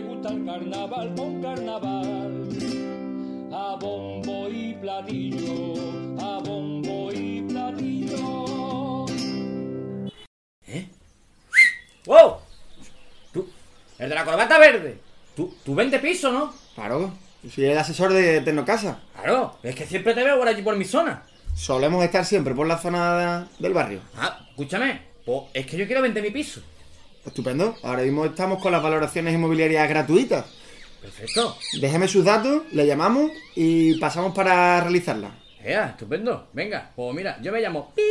le gusta el carnaval con carnaval. A bombo y platillo, a bombo y platillo. ¿Eh? ¡Wow! ¿Tú? ¿El de la corbata verde? ¿Tú, tú vende piso, no? Claro, yo soy el asesor de Tecnocasa. Claro, es que siempre te veo por allí por mi zona. Solemos estar siempre por la zona de- del barrio. Ah, escúchame, pues es que yo quiero vender mi piso. Estupendo. Ahora mismo estamos con las valoraciones inmobiliarias gratuitas. Perfecto. Déjeme sus datos, le llamamos y pasamos para realizarla. Ea, estupendo. Venga, pues mira, yo me llamo Pi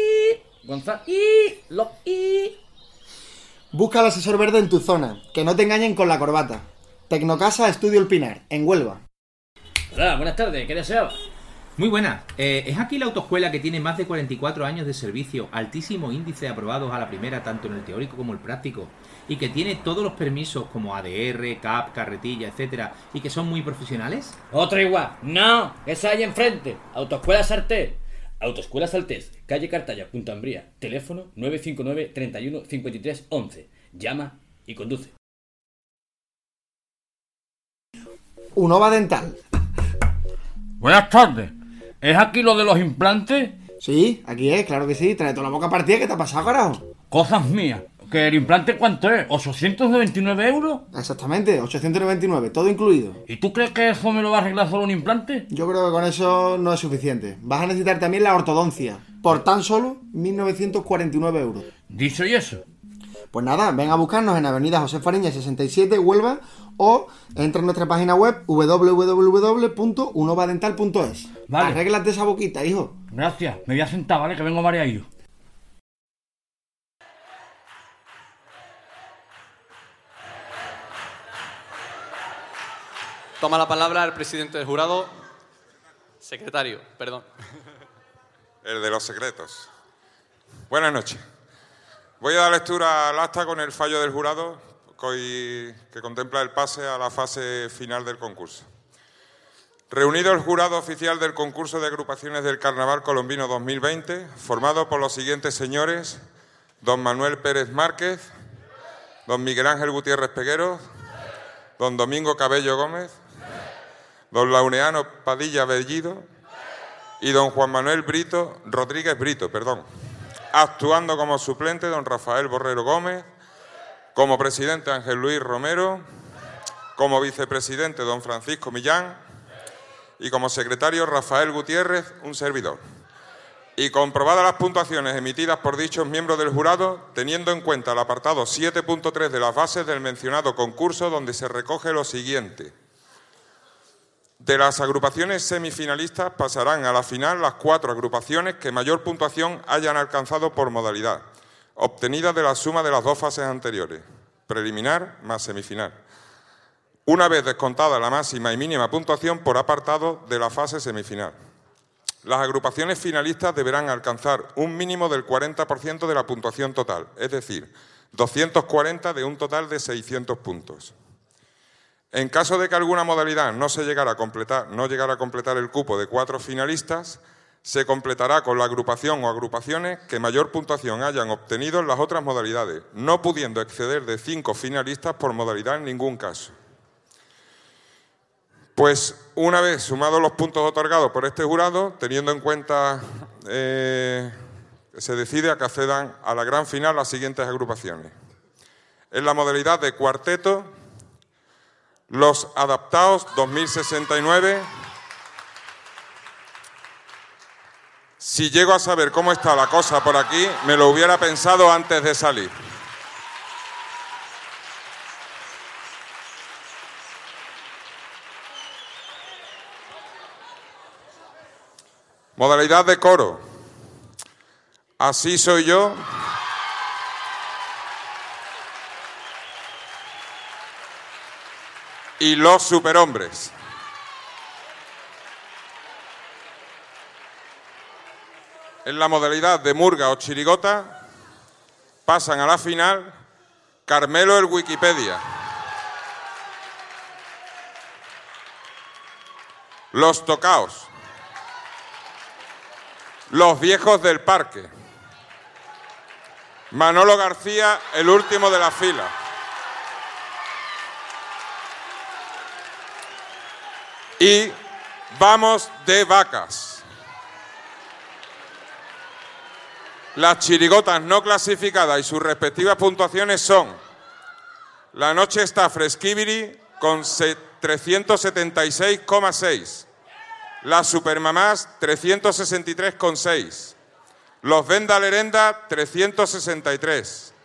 Gonzalo y lo y Busca al asesor verde en tu zona, que no te engañen con la corbata. Tecnocasa Estudio El Pinar, en Huelva. Hola, buenas tardes, ¿qué deseaba? Muy buena. Eh, ¿Es aquí la autoescuela que tiene más de 44 años de servicio, altísimo índice de aprobados a la primera, tanto en el teórico como el práctico, y que tiene todos los permisos como ADR, CAP, carretilla, etcétera, y que son muy profesionales? Otro igual. No, esa ahí enfrente. Autoescuela Sartés. Autoescuela Saltés, calle Cartaya, Punta Ambría. Teléfono 959 31 53 11. Llama y conduce. Unova Dental. Buenas tardes. ¿Es aquí lo de los implantes? Sí, aquí es, claro que sí. Trae toda la boca partida, ¿qué te ha pasado, carajo? Cosas mías. ¿Que el implante cuánto es? ¿829 euros? Exactamente, 899, todo incluido. ¿Y tú crees que eso me lo va a arreglar solo un implante? Yo creo que con eso no es suficiente. Vas a necesitar también la ortodoncia, por tan solo 1.949 euros. Dicho y eso. Pues nada, ven a buscarnos en Avenida José Fariña 67, Huelva, o entra en nuestra página web www.unovadental.es. Vale. Arréglate esa boquita, hijo. Gracias. Me voy a sentar, ¿vale? Que vengo mareado. Toma la palabra el presidente del jurado. Secretario, perdón. El de los secretos. Buenas noches. Voy a dar lectura al acta con el fallo del jurado que contempla el pase a la fase final del concurso. Reunido el jurado oficial del concurso de agrupaciones del Carnaval Colombino 2020, formado por los siguientes señores: don Manuel Pérez Márquez, don Miguel Ángel Gutiérrez Peguero, don Domingo Cabello Gómez, don Launeano Padilla Bellido, y don Juan Manuel Brito, Rodríguez Brito, perdón, actuando como suplente don Rafael Borrero Gómez, como presidente Ángel Luis Romero, como vicepresidente don Francisco Millán y como secretario Rafael Gutiérrez, un servidor. Y comprobadas las puntuaciones emitidas por dichos miembros del jurado, teniendo en cuenta el apartado 7.3 de las bases del mencionado concurso, donde se recoge lo siguiente. De las agrupaciones semifinalistas pasarán a la final las cuatro agrupaciones que mayor puntuación hayan alcanzado por modalidad, obtenida de la suma de las dos fases anteriores, preliminar más semifinal. Una vez descontada la máxima y mínima puntuación por apartado de la fase semifinal. Las agrupaciones finalistas deberán alcanzar un mínimo del 40% de la puntuación total, es decir, 240 de un total de 600 puntos. En caso de que alguna modalidad no se llegara a completar, no llegara a completar el cupo de cuatro finalistas, se completará con la agrupación o agrupaciones que mayor puntuación hayan obtenido en las otras modalidades, no pudiendo exceder de cinco finalistas por modalidad en ningún caso. Pues una vez sumados los puntos otorgados por este jurado, teniendo en cuenta eh, se decide a que accedan a la gran final las siguientes agrupaciones. En la modalidad de cuarteto, los adaptados 2069. Si llego a saber cómo está la cosa por aquí, me lo hubiera pensado antes de salir. Modalidad de coro. Así soy yo. Y los superhombres. En la modalidad de murga o chirigota pasan a la final Carmelo el Wikipedia. Los tocaos. Los viejos del parque. Manolo García, el último de la fila. Y vamos de vacas. Las chirigotas no clasificadas y sus respectivas puntuaciones son La Noche está Fresquibiri con 376,6. Las Supermamás 363,6. Los Venda Lerenda 363.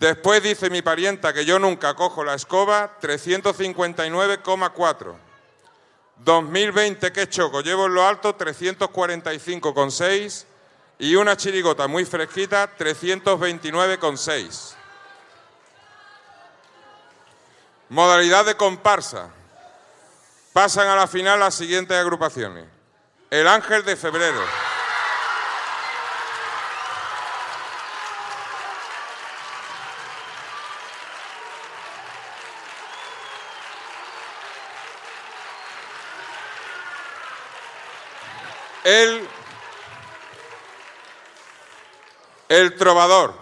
Después dice mi parienta que yo nunca cojo la escoba 359,4. 2020 que choco, llevo en lo alto 345,6 y una chirigota muy fresquita 329,6. Modalidad de comparsa. Pasan a la final las siguientes agrupaciones. El Ángel de Febrero. El, el trovador.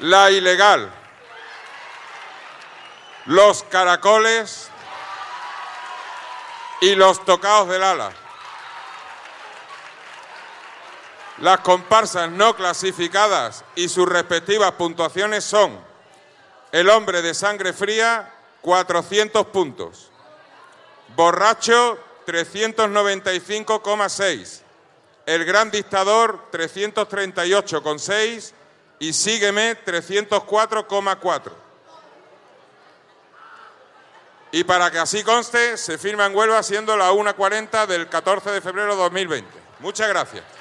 La ilegal. Los caracoles y los tocados del ala. Las comparsas no clasificadas y sus respectivas puntuaciones son el hombre de sangre fría, 400 puntos. Borracho, 395,6. El Gran Dictador, 338,6. Y Sígueme, 304,4. Y para que así conste, se firma en Huelva siendo la 1.40 del 14 de febrero de 2020. Muchas gracias.